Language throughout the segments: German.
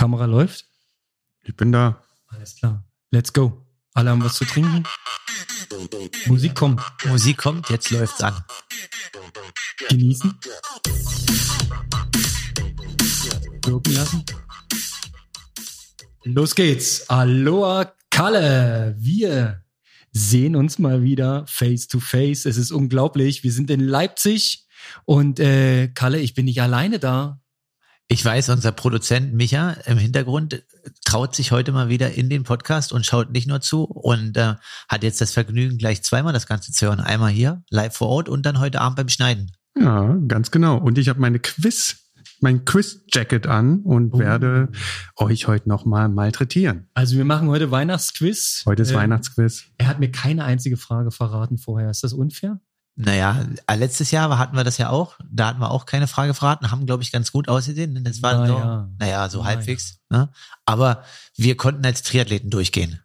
Kamera läuft? Ich bin da. Alles klar. Let's go. Alle haben was zu trinken. Musik kommt. Musik kommt, jetzt läuft's an. Genießen. Wirken lassen. Los geht's. Aloha Kalle. Wir sehen uns mal wieder face to face. Es ist unglaublich. Wir sind in Leipzig und äh, Kalle, ich bin nicht alleine da. Ich weiß, unser Produzent Micha im Hintergrund traut sich heute mal wieder in den Podcast und schaut nicht nur zu und äh, hat jetzt das Vergnügen, gleich zweimal das Ganze zu hören. Einmal hier, live vor Ort und dann heute Abend beim Schneiden. Ja, ganz genau. Und ich habe meine Quiz, mein Quiz-Jacket an und Oh. werde euch heute nochmal malträtieren. Also wir machen heute Weihnachtsquiz. Heute ist Ähm, Weihnachtsquiz. Er hat mir keine einzige Frage verraten vorher. Ist das unfair? Naja, äh, letztes Jahr hatten wir das ja auch. Da hatten wir auch keine Frage verraten, haben, glaube ich, ganz gut ausgesehen. Das war so, Naja. naja, so Naja. halbwegs. Ne? Aber wir konnten als Triathleten durchgehen.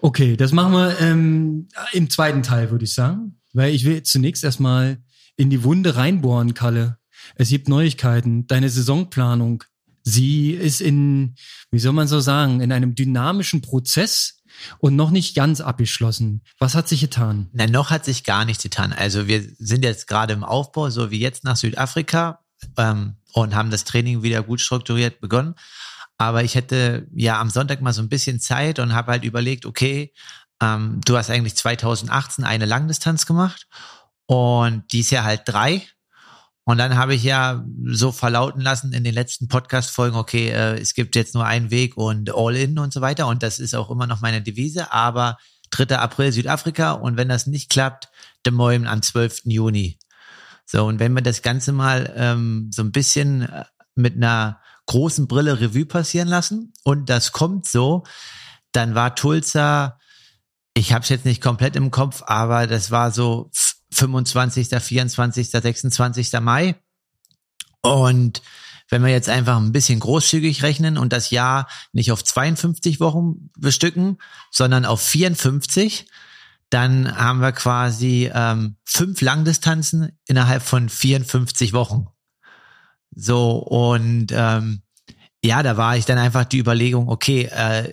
Okay, das machen wir ähm, im zweiten Teil, würde ich sagen. Weil ich will zunächst erstmal in die Wunde reinbohren, Kalle. Es gibt Neuigkeiten. Deine Saisonplanung, sie ist in, wie soll man so sagen, in einem dynamischen Prozess und noch nicht ganz abgeschlossen. Was hat sich getan? Na, noch hat sich gar nichts getan. Also wir sind jetzt gerade im Aufbau, so wie jetzt nach Südafrika ähm, und haben das Training wieder gut strukturiert begonnen. Aber ich hätte ja am Sonntag mal so ein bisschen Zeit und habe halt überlegt, okay, ähm, du hast eigentlich 2018 eine Langdistanz gemacht und dies Jahr halt drei. Und dann habe ich ja so verlauten lassen in den letzten Podcast-Folgen, okay, äh, es gibt jetzt nur einen Weg und All-In und so weiter. Und das ist auch immer noch meine Devise. Aber 3. April Südafrika und wenn das nicht klappt, Des Moines am 12. Juni. So, und wenn wir das Ganze mal ähm, so ein bisschen äh, mit einer großen Brille Revue passieren lassen und das kommt so, dann war Tulsa, ich habe es jetzt nicht komplett im Kopf, aber das war so 25., 24., 26. Mai. Und wenn wir jetzt einfach ein bisschen großzügig rechnen und das Jahr nicht auf 52 Wochen bestücken, sondern auf 54, dann haben wir quasi ähm, fünf Langdistanzen innerhalb von 54 Wochen. So, und ähm, ja, da war ich dann einfach die Überlegung, okay, äh,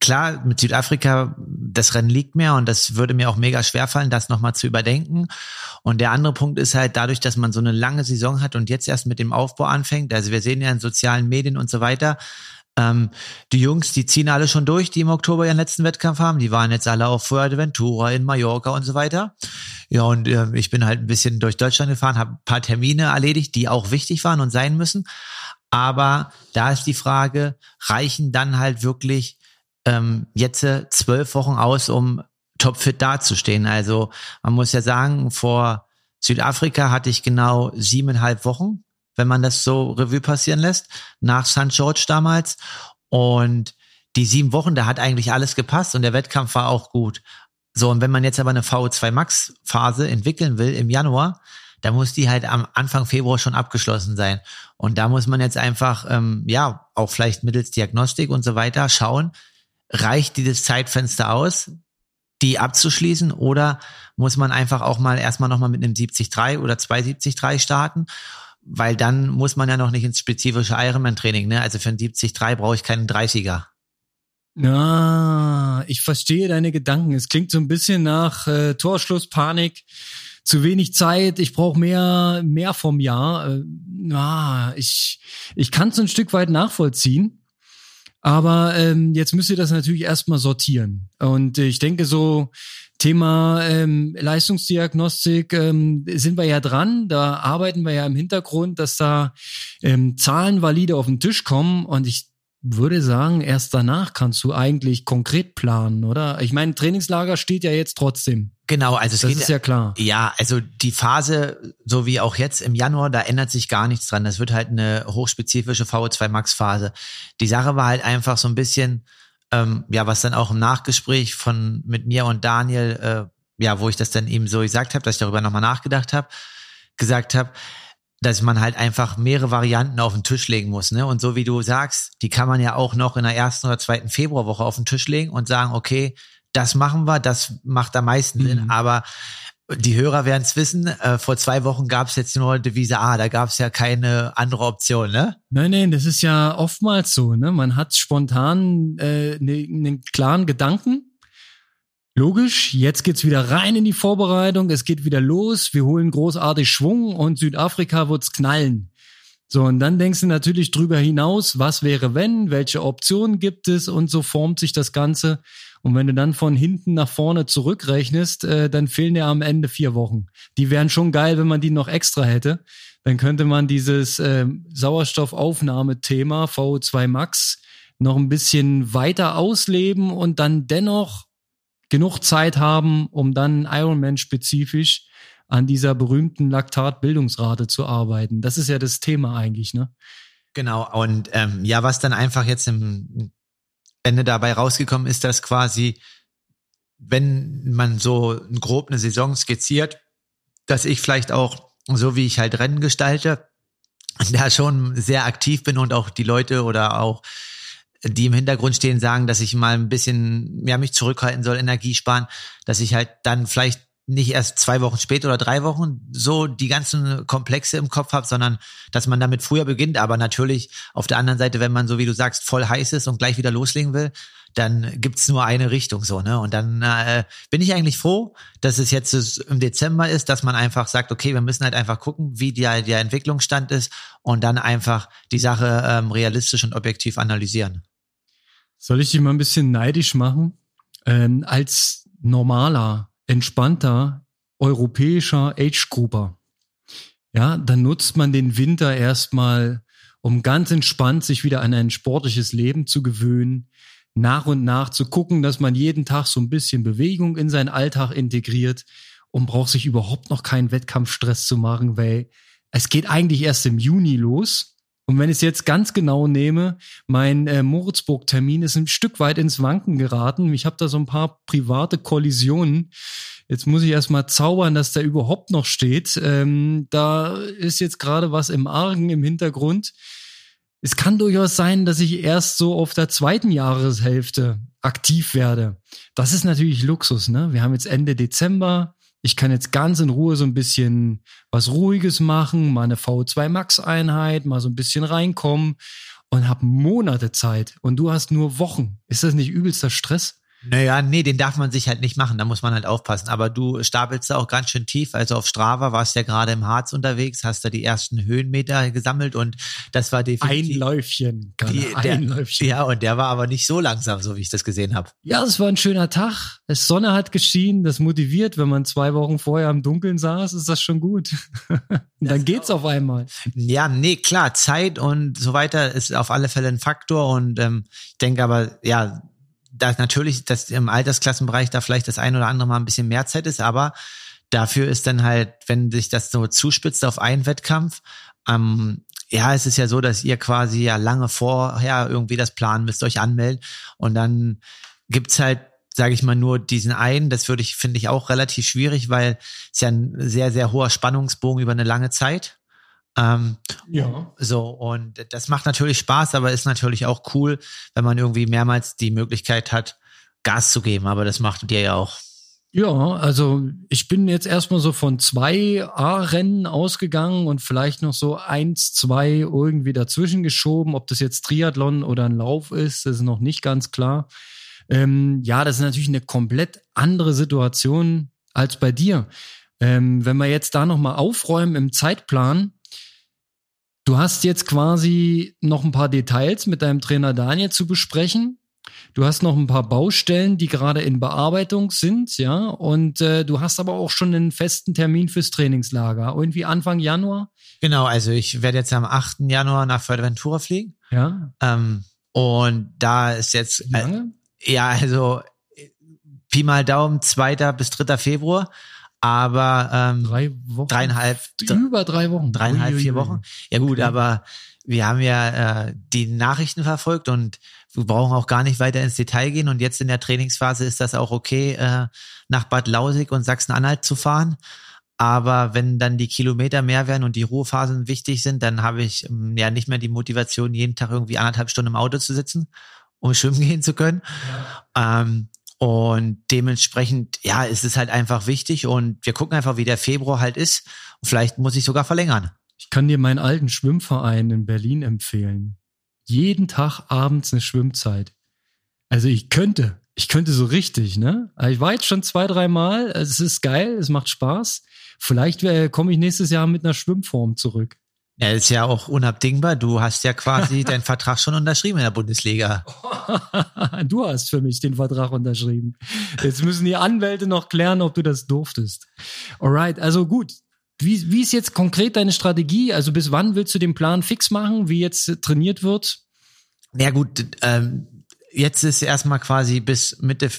klar, mit Südafrika, das Rennen liegt mir und das würde mir auch mega schwerfallen, das nochmal zu überdenken. Und der andere Punkt ist halt dadurch, dass man so eine lange Saison hat und jetzt erst mit dem Aufbau anfängt, also wir sehen ja in sozialen Medien und so weiter, ähm, die Jungs, die ziehen alle schon durch, die im Oktober ihren letzten Wettkampf haben. Die waren jetzt alle auf Fuerteventura, in Mallorca und so weiter. Ja, und äh, ich bin halt ein bisschen durch Deutschland gefahren, habe ein paar Termine erledigt, die auch wichtig waren und sein müssen. Aber da ist die Frage, reichen dann halt wirklich ähm, jetzt äh, zwölf Wochen aus, um topfit dazustehen? Also man muss ja sagen, vor Südafrika hatte ich genau siebeneinhalb Wochen, wenn man das so Revue passieren lässt, nach St. George damals. Und die sieben Wochen, da hat eigentlich alles gepasst und der Wettkampf war auch gut. So, und wenn man jetzt aber eine VO2 Max Phase entwickeln will im Januar, da muss die halt am Anfang Februar schon abgeschlossen sein. Und da muss man jetzt einfach, ähm, ja, auch vielleicht mittels Diagnostik und so weiter schauen, reicht dieses Zeitfenster aus, die abzuschließen oder muss man einfach auch mal erstmal nochmal mit einem 70-3 oder 2-70-3 starten? Weil dann muss man ja noch nicht ins spezifische Ironman-Training, ne? Also für ein 70-3 brauche ich keinen 30er. Ja, ich verstehe deine Gedanken. Es klingt so ein bisschen nach äh, Torschlusspanik. Zu wenig Zeit, ich brauche mehr, mehr vom Jahr. Äh, ja, ich, ich kann es ein Stück weit nachvollziehen. Aber ähm, jetzt müsst ihr das natürlich erstmal sortieren. Und ich denke so, Thema ähm, Leistungsdiagnostik ähm, sind wir ja dran. Da arbeiten wir ja im Hintergrund, dass da ähm, Zahlen valide auf den Tisch kommen. Und ich würde sagen, erst danach kannst du eigentlich konkret planen, oder? Ich meine, Trainingslager steht ja jetzt trotzdem. Genau, also es Das geht ist ja klar. Ja, also die Phase, so wie auch jetzt im Januar, da ändert sich gar nichts dran. Das wird halt eine hochspezifische VO2 Max Phase. Die Sache war halt einfach so ein bisschen, ähm, ja, was dann auch im Nachgespräch von mit mir und Daniel, äh, ja, wo ich das dann eben so gesagt habe, dass ich darüber nochmal nachgedacht habe, gesagt habe, dass man halt einfach mehrere Varianten auf den Tisch legen muss, ne? Und so wie du sagst, die kann man ja auch noch in der ersten oder zweiten Februarwoche auf den Tisch legen und sagen, okay, das machen wir, das macht am meisten Sinn. Mhm. Aber die Hörer werden es wissen, äh, vor zwei Wochen gab es jetzt nur Devise A, da gab es ja keine andere Option, ne? Nein, nein, das ist ja oftmals so, ne? Man hat spontan äh, einen ne klaren Gedanken. Logisch, jetzt geht's wieder rein in die Vorbereitung, es geht wieder los, wir holen großartig Schwung und Südafrika wird's knallen. So, und dann denkst du natürlich drüber hinaus, was wäre wenn, welche Optionen gibt es und so formt sich das Ganze. Und wenn du dann von hinten nach vorne zurückrechnest, äh, dann fehlen dir am Ende vier Wochen. Die wären schon geil, wenn man die noch extra hätte. Dann könnte man dieses äh, Sauerstoffaufnahmethema VO2 Max noch ein bisschen weiter ausleben und dann dennoch genug Zeit haben, um dann Ironman spezifisch an dieser berühmten Laktatbildungsrate zu arbeiten. Das ist ja das Thema eigentlich, ne? Genau, und ähm, ja, was dann einfach jetzt im Ende dabei rausgekommen ist, dass quasi, wenn man so grob eine Saison skizziert, dass ich vielleicht auch, so wie ich halt Rennen gestalte, da schon sehr aktiv bin und auch die Leute oder auch die im Hintergrund stehen, sagen, dass ich mal ein bisschen, ja, mich zurückhalten soll, Energie sparen, dass ich halt dann vielleicht nicht erst zwei Wochen später oder drei Wochen so die ganzen Komplexe im Kopf habe, sondern dass man damit früher beginnt. Aber natürlich auf der anderen Seite, wenn man so wie du sagst voll heiß ist und gleich wieder loslegen will, dann gibt's nur eine Richtung so, ne? Und dann äh, bin ich eigentlich froh, dass es jetzt im Dezember ist, dass man einfach sagt, okay, wir müssen halt einfach gucken, wie der, der Entwicklungsstand ist und dann einfach die Sache ähm, realistisch und objektiv analysieren. Soll ich dich mal ein bisschen neidisch machen? Ähm, als normaler entspannter europäischer Age-Grouper. Ja, dann nutzt man den Winter erstmal, um ganz entspannt sich wieder an ein sportliches Leben zu gewöhnen, nach und nach zu gucken, dass man jeden Tag so ein bisschen Bewegung in seinen Alltag integriert und braucht sich überhaupt noch keinen Wettkampfstress zu machen, weil es geht eigentlich erst im Juni los. Und wenn ich es jetzt ganz genau nehme, mein äh, Moritzburg-Termin ist ein Stück weit ins Wanken geraten. Ich habe da so ein paar private Kollisionen. Jetzt muss ich erst mal zaubern, dass der überhaupt noch steht. Ähm, da ist jetzt gerade was im Argen im Hintergrund. Es kann durchaus sein, dass ich erst so auf der zweiten Jahreshälfte aktiv werde. Das ist natürlich Luxus, ne? Wir haben jetzt Ende Dezember. Ich kann jetzt ganz in Ruhe so ein bisschen was Ruhiges machen, mal eine V2 Max Einheit, mal so ein bisschen reinkommen und habe Monate Zeit und du hast nur Wochen. Ist das nicht übelster Stress? Naja, nee, den darf man sich halt nicht machen, da muss man halt aufpassen. Aber du stapelst da auch ganz schön tief. Also auf Strava warst ja gerade im Harz unterwegs, hast da die ersten Höhenmeter gesammelt und das war definitiv. Ein Läufchen, die, der, ein Läufchen. Ja, und der war aber nicht so langsam, so wie ich das gesehen habe. Ja, es war ein schöner Tag. Es Sonne hat geschienen, das motiviert, wenn man zwei Wochen vorher im Dunkeln saß, ist das schon gut. dann geht's auf einmal. Ja, nee, klar, Zeit und so weiter ist auf alle Fälle ein Faktor und ähm, ich denke aber, ja, dass natürlich, dass im Altersklassenbereich da vielleicht das ein oder andere mal ein bisschen mehr Zeit ist, aber dafür ist dann halt, wenn sich das so zuspitzt auf einen Wettkampf, ähm, ja, es ist ja so, dass ihr quasi ja lange vorher irgendwie das planen müsst, euch anmelden und dann gibt's halt sage ich mal, nur diesen einen. Das würde ich, finde ich, auch relativ schwierig, weil es ja ein sehr, sehr hoher Spannungsbogen über eine lange Zeit. Ähm, ja. So, und das macht natürlich Spaß, aber ist natürlich auch cool, wenn man irgendwie mehrmals die Möglichkeit hat, Gas zu geben. Aber das macht dir ja auch. Ja, also ich bin jetzt erstmal so von zwei A-Rennen ausgegangen und vielleicht noch so eins, zwei irgendwie dazwischen geschoben. Ob das jetzt Triathlon oder ein Lauf ist, ist noch nicht ganz klar. Ähm, ja, das ist natürlich eine komplett andere Situation als bei dir. Ähm, wenn wir jetzt da nochmal aufräumen im Zeitplan, Du hast jetzt quasi noch ein paar Details mit deinem Trainer Daniel zu besprechen. Du hast noch ein paar Baustellen, die gerade in Bearbeitung sind, ja, und äh, du hast aber auch schon einen festen Termin fürs Trainingslager. Irgendwie Anfang Januar? Genau, also ich werde jetzt am 8. Januar nach Fuerteventura fliegen. Ja. Ähm, und da ist jetzt. Wie lange? Äh, ja, also Pi mal Daumen, 2. bis 3. Februar aber ähm, drei Wochen, dreieinhalb, über drei Wochen, dreieinhalb, vier Wochen. Ja gut, okay. aber wir haben ja äh, die Nachrichten verfolgt und wir brauchen auch gar nicht weiter ins Detail gehen. Und jetzt in der Trainingsphase ist das auch okay, äh, nach Bad Lausig und Sachsen-Anhalt zu fahren. Aber wenn dann die Kilometer mehr werden und die Ruhephasen wichtig sind, dann habe ich ähm, ja nicht mehr die Motivation, jeden Tag irgendwie anderthalb Stunden im Auto zu sitzen, um schwimmen gehen zu können. Ja. Ähm, Und dementsprechend, ja, ist es halt einfach wichtig und wir gucken einfach, wie der Februar halt ist. Vielleicht muss ich sogar verlängern. Ich kann dir meinen alten Schwimmverein in Berlin empfehlen. Jeden Tag abends eine Schwimmzeit. Also ich könnte, ich könnte so richtig, ne? Ich war jetzt schon zwei, drei Mal. Es ist geil, es macht Spaß. Vielleicht äh, komme ich nächstes Jahr mit einer Schwimmform zurück. Ja, ist ja auch unabdingbar. Du hast ja quasi deinen Vertrag schon unterschrieben in der Bundesliga. du hast für mich den Vertrag unterschrieben. Jetzt müssen die Anwälte noch klären, ob du das durftest. Alright, also gut. Wie, wie ist jetzt konkret deine Strategie? Also bis wann willst du den Plan fix machen, wie jetzt trainiert wird? Ja gut, ähm, jetzt ist erstmal quasi bis Mitte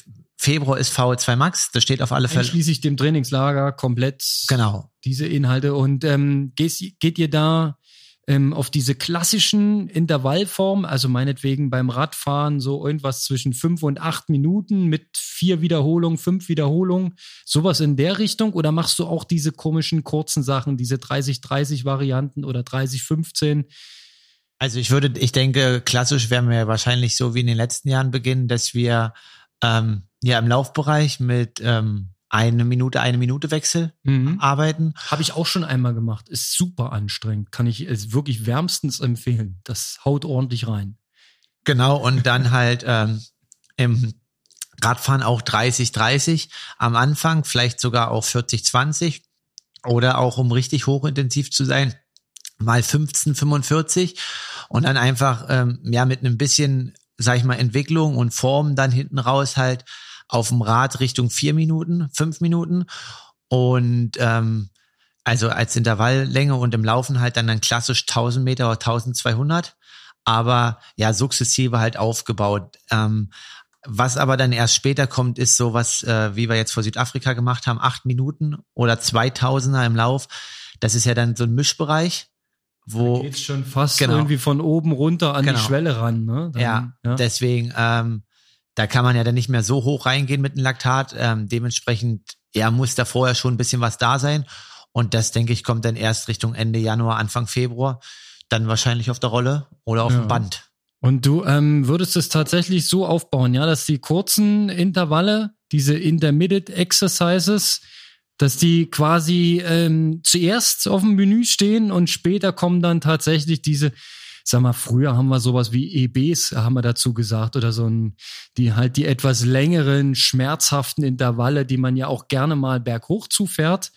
Februar ist VO2 Max, das steht auf alle Fälle. Schließlich dem Trainingslager komplett genau. diese Inhalte. Und ähm, geht, geht ihr da ähm, auf diese klassischen Intervallformen, also meinetwegen beim Radfahren so irgendwas zwischen fünf und acht Minuten mit vier Wiederholungen, fünf Wiederholungen, sowas in der Richtung? Oder machst du auch diese komischen kurzen Sachen, diese 30-30 Varianten oder 30-15? Also ich würde, ich denke, klassisch werden wir wahrscheinlich so wie in den letzten Jahren beginnen, dass wir ähm, ja im Laufbereich mit ähm, eine Minute, eine Minute Wechsel mhm. arbeiten. Habe ich auch schon einmal gemacht. Ist super anstrengend. Kann ich es wirklich wärmstens empfehlen. Das haut ordentlich rein. Genau, und dann halt ähm, im Radfahren auch 30, 30 am Anfang, vielleicht sogar auch 40, 20 oder auch um richtig hochintensiv zu sein, mal 15, 45 und dann einfach ähm, ja mit einem bisschen, sag ich mal, Entwicklung und Form dann hinten raus halt auf dem Rad Richtung vier Minuten, fünf Minuten und ähm, also als Intervalllänge und im Laufen halt dann dann klassisch 1000 Meter oder 1200, aber ja sukzessive halt aufgebaut. Ähm, was aber dann erst später kommt, ist sowas, äh, wie wir jetzt vor Südafrika gemacht haben, acht Minuten oder 2000er im Lauf. Das ist ja dann so ein Mischbereich, wo da geht's schon fast genau. irgendwie von oben runter an genau. die Schwelle ran. Ne? Dann, ja, ja, deswegen ähm, da kann man ja dann nicht mehr so hoch reingehen mit dem Laktat. Ähm, dementsprechend, ja, muss da vorher schon ein bisschen was da sein. Und das, denke ich, kommt dann erst Richtung Ende Januar, Anfang Februar. Dann wahrscheinlich auf der Rolle oder auf ja. dem Band. Und du ähm, würdest es tatsächlich so aufbauen, ja, dass die kurzen Intervalle, diese Intermittent Exercises, dass die quasi ähm, zuerst auf dem Menü stehen und später kommen dann tatsächlich diese sag mal, früher haben wir sowas wie EBs, haben wir dazu gesagt, oder so ein, die halt die etwas längeren, schmerzhaften Intervalle, die man ja auch gerne mal berghoch zufährt.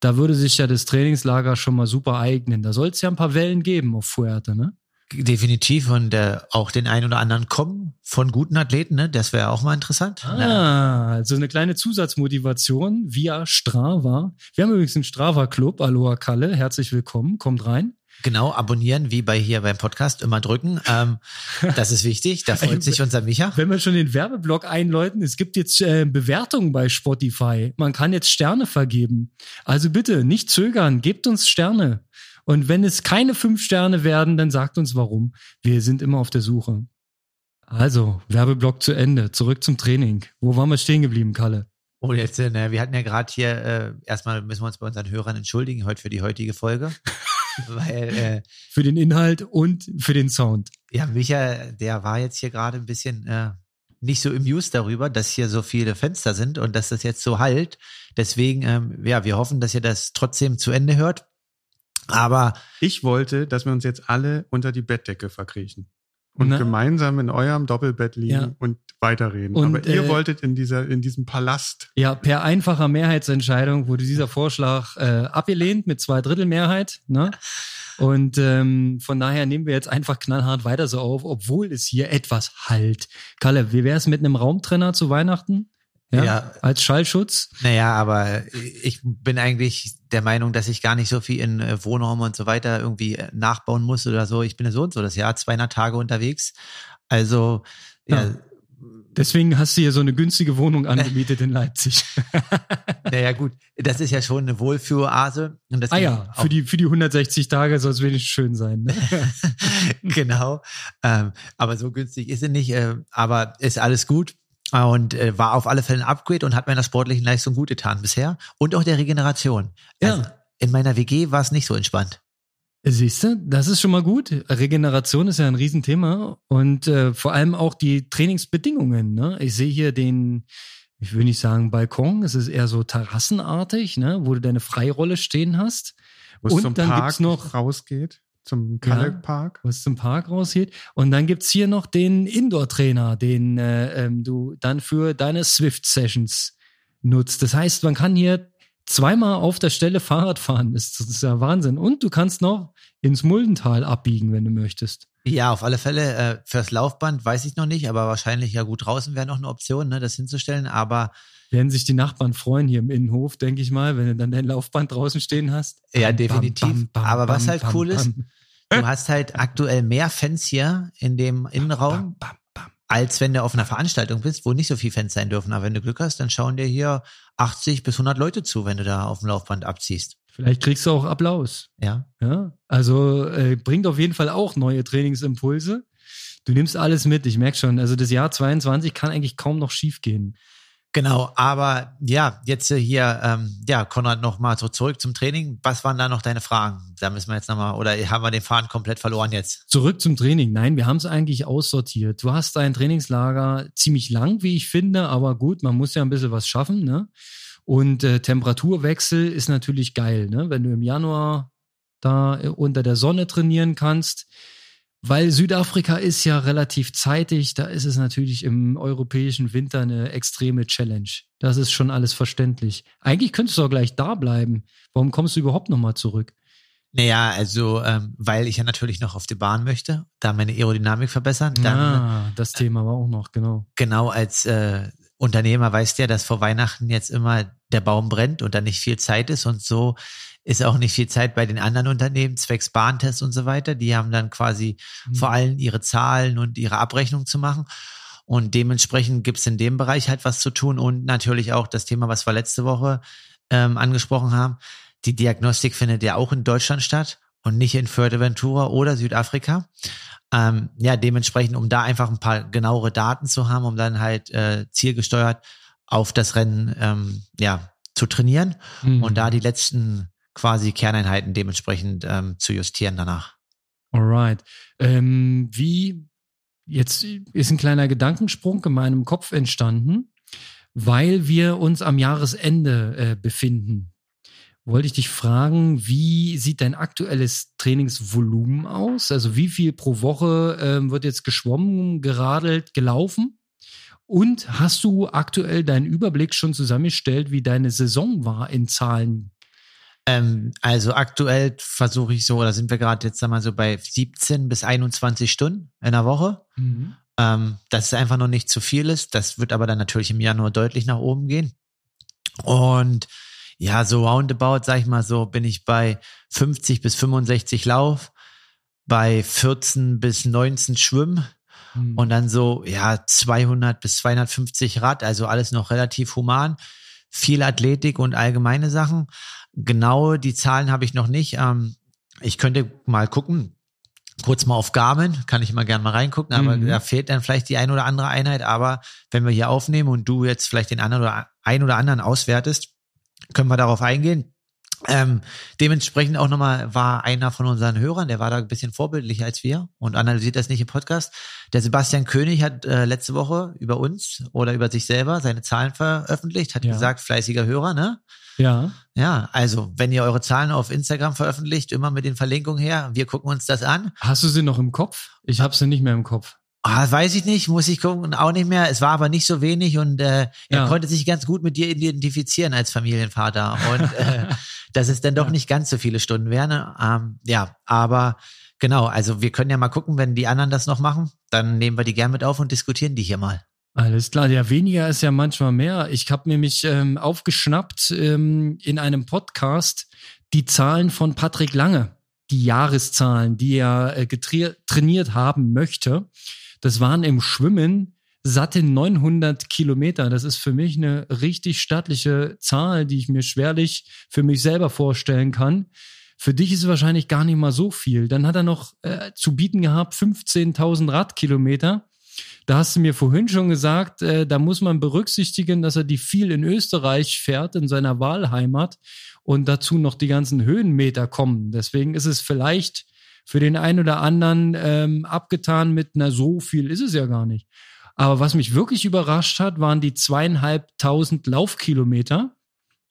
Da würde sich ja das Trainingslager schon mal super eignen. Da soll es ja ein paar Wellen geben auf Fuerte, ne? Definitiv und äh, auch den ein oder anderen kommen von guten Athleten, ne? Das wäre auch mal interessant. Ah, ja. also eine kleine Zusatzmotivation via Strava. Wir haben übrigens einen Strava-Club. Aloha Kalle, herzlich willkommen, kommt rein. Genau, abonnieren, wie bei hier beim Podcast, immer drücken. Ähm, das ist wichtig, da freut sich unser Micha. Wenn wir schon den Werbeblock einläuten, es gibt jetzt äh, Bewertungen bei Spotify. Man kann jetzt Sterne vergeben. Also bitte, nicht zögern, gebt uns Sterne. Und wenn es keine fünf Sterne werden, dann sagt uns warum. Wir sind immer auf der Suche. Also, Werbeblock zu Ende. Zurück zum Training. Wo waren wir stehen geblieben, Kalle? Oh, jetzt, äh, ne, wir hatten ja gerade hier, äh, erstmal müssen wir uns bei unseren Hörern entschuldigen, heute für die heutige Folge. Weil, äh, für den Inhalt und für den Sound. Ja, Micha, der war jetzt hier gerade ein bisschen äh, nicht so amused darüber, dass hier so viele Fenster sind und dass das jetzt so halt. Deswegen, ähm, ja, wir hoffen, dass ihr das trotzdem zu Ende hört. Aber ich wollte, dass wir uns jetzt alle unter die Bettdecke verkriechen und Na? gemeinsam in eurem Doppelbett liegen ja. und weiterreden. Und, Aber ihr äh, wolltet in dieser in diesem Palast. Ja, per einfacher Mehrheitsentscheidung wurde dieser Vorschlag äh, abgelehnt mit zwei Drittel Mehrheit. Ne? Und ähm, von daher nehmen wir jetzt einfach knallhart weiter so auf, obwohl es hier etwas halt. Kalle, wie wäre es mit einem Raumtrenner zu Weihnachten? Ja, ja, als Schallschutz. Naja, aber ich bin eigentlich der Meinung, dass ich gar nicht so viel in äh, Wohnraum und so weiter irgendwie äh, nachbauen muss oder so. Ich bin ja so und so das Jahr 200 Tage unterwegs. Also, ja. ja. Deswegen hast du hier so eine günstige Wohnung angemietet in Leipzig. naja, gut, das ist ja schon eine Wohlfühloase. ah ja, für die, für die 160 Tage soll es wenigstens schön sein. Ne? genau. Ähm, aber so günstig ist sie nicht. Äh, aber ist alles gut und äh, war auf alle Fälle ein Upgrade und hat meiner sportlichen Leistung gut getan bisher und auch der Regeneration. Ja. Also in meiner WG war es nicht so entspannt. Siehst du, das ist schon mal gut. Regeneration ist ja ein Riesenthema und äh, vor allem auch die Trainingsbedingungen. Ne? Ich sehe hier den, ich will nicht sagen Balkon, es ist eher so terrassenartig, ne? wo du deine Freirolle stehen hast. Wo es zum dann Park gibt's noch rausgeht, zum Kalkpark. Ja, wo es zum Park rausgeht. Und dann gibt's hier noch den Indoor-Trainer, den äh, ähm, du dann für deine Swift-Sessions nutzt. Das heißt, man kann hier zweimal auf der Stelle Fahrrad fahren. Das, das ist ja Wahnsinn. Und du kannst noch ins Muldental abbiegen, wenn du möchtest. Ja, auf alle Fälle. Äh, fürs Laufband weiß ich noch nicht, aber wahrscheinlich ja gut draußen wäre noch eine Option, ne, das hinzustellen. Aber werden sich die Nachbarn freuen hier im Innenhof, denke ich mal, wenn du dann dein Laufband draußen stehen hast. Ja, definitiv. Bam, bam, bam, aber was halt cool ist, du hast halt aktuell mehr Fans hier in dem Innenraum als wenn du auf einer Veranstaltung bist, wo nicht so viele Fans sein dürfen. Aber wenn du Glück hast, dann schauen dir hier 80 bis 100 Leute zu, wenn du da auf dem Laufband abziehst. Vielleicht kriegst du auch Applaus. Ja. Ja. Also äh, bringt auf jeden Fall auch neue Trainingsimpulse. Du nimmst alles mit. Ich merke schon. Also das Jahr 22 kann eigentlich kaum noch schief gehen. Genau, aber ja, jetzt hier, ähm, ja, Konrad, noch mal so zurück zum Training. Was waren da noch deine Fragen? Da müssen wir jetzt nochmal, oder haben wir den Faden komplett verloren jetzt? Zurück zum Training. Nein, wir haben es eigentlich aussortiert. Du hast dein Trainingslager ziemlich lang, wie ich finde, aber gut, man muss ja ein bisschen was schaffen, ne? Und äh, Temperaturwechsel ist natürlich geil, ne? Wenn du im Januar da äh, unter der Sonne trainieren kannst, weil Südafrika ist ja relativ zeitig, da ist es natürlich im europäischen Winter eine extreme Challenge. Das ist schon alles verständlich. Eigentlich könntest du auch gleich da bleiben. Warum kommst du überhaupt nochmal zurück? Naja, also ähm, weil ich ja natürlich noch auf die Bahn möchte, da meine Aerodynamik verbessern. Dann, ah, das Thema war auch noch, genau. Genau, als äh, Unternehmer weißt ja, dass vor Weihnachten jetzt immer der Baum brennt und da nicht viel Zeit ist und so ist auch nicht viel Zeit bei den anderen Unternehmen, zwecks Bahntests und so weiter. Die haben dann quasi mhm. vor allem ihre Zahlen und ihre Abrechnung zu machen. Und dementsprechend gibt es in dem Bereich halt was zu tun und natürlich auch das Thema, was wir letzte Woche ähm, angesprochen haben. Die Diagnostik findet ja auch in Deutschland statt und nicht in Fuerteventura oder Südafrika. Ähm, ja, dementsprechend, um da einfach ein paar genauere Daten zu haben, um dann halt äh, zielgesteuert auf das Rennen ähm, ja zu trainieren mhm. und da die letzten quasi Kerneinheiten dementsprechend ähm, zu justieren danach. Alright. Ähm, wie, jetzt ist ein kleiner Gedankensprung in meinem Kopf entstanden, weil wir uns am Jahresende äh, befinden. Wollte ich dich fragen, wie sieht dein aktuelles Trainingsvolumen aus? Also wie viel pro Woche äh, wird jetzt geschwommen, geradelt, gelaufen? Und hast du aktuell deinen Überblick schon zusammengestellt, wie deine Saison war in Zahlen ähm, also aktuell versuche ich so, oder sind wir gerade jetzt sag mal so bei 17 bis 21 Stunden in der Woche. Mhm. Ähm, das ist einfach noch nicht zu viel ist. Das wird aber dann natürlich im Januar deutlich nach oben gehen. Und ja, so roundabout, sag ich mal so, bin ich bei 50 bis 65 Lauf, bei 14 bis 19 Schwimmen mhm. und dann so, ja, 200 bis 250 Rad, also alles noch relativ human. Viel Athletik und allgemeine Sachen. Genau die Zahlen habe ich noch nicht. Ähm, ich könnte mal gucken, kurz mal auf Garmin, kann ich mal gerne mal reingucken, aber mhm. da fehlt dann vielleicht die ein oder andere Einheit. Aber wenn wir hier aufnehmen und du jetzt vielleicht den anderen oder ein oder anderen auswertest, können wir darauf eingehen. Ähm, dementsprechend auch nochmal war einer von unseren Hörern, der war da ein bisschen vorbildlicher als wir und analysiert das nicht im Podcast. Der Sebastian König hat äh, letzte Woche über uns oder über sich selber seine Zahlen veröffentlicht, hat ja. gesagt, fleißiger Hörer, ne? Ja. Ja, also wenn ihr eure Zahlen auf Instagram veröffentlicht, immer mit den Verlinkungen her, wir gucken uns das an. Hast du sie noch im Kopf? Ich habe sie nicht mehr im Kopf. Ah, weiß ich nicht, muss ich gucken, auch nicht mehr. Es war aber nicht so wenig und äh, er ja. konnte sich ganz gut mit dir identifizieren als Familienvater. Und äh, dass es dann doch ja. nicht ganz so viele Stunden wären. Ne? Ähm, ja, aber genau, also wir können ja mal gucken, wenn die anderen das noch machen, dann nehmen wir die gern mit auf und diskutieren die hier mal. Alles klar, ja, weniger ist ja manchmal mehr. Ich habe nämlich ähm, aufgeschnappt ähm, in einem Podcast die Zahlen von Patrick Lange, die Jahreszahlen, die er äh, trainiert haben möchte. Das waren im Schwimmen satte 900 Kilometer. Das ist für mich eine richtig stattliche Zahl, die ich mir schwerlich für mich selber vorstellen kann. Für dich ist es wahrscheinlich gar nicht mal so viel. Dann hat er noch äh, zu bieten gehabt 15.000 Radkilometer. Da hast du mir vorhin schon gesagt, äh, da muss man berücksichtigen, dass er die viel in Österreich fährt, in seiner Wahlheimat und dazu noch die ganzen Höhenmeter kommen. Deswegen ist es vielleicht für den einen oder anderen ähm, abgetan mit, na, so viel ist es ja gar nicht. Aber was mich wirklich überrascht hat, waren die zweieinhalbtausend Laufkilometer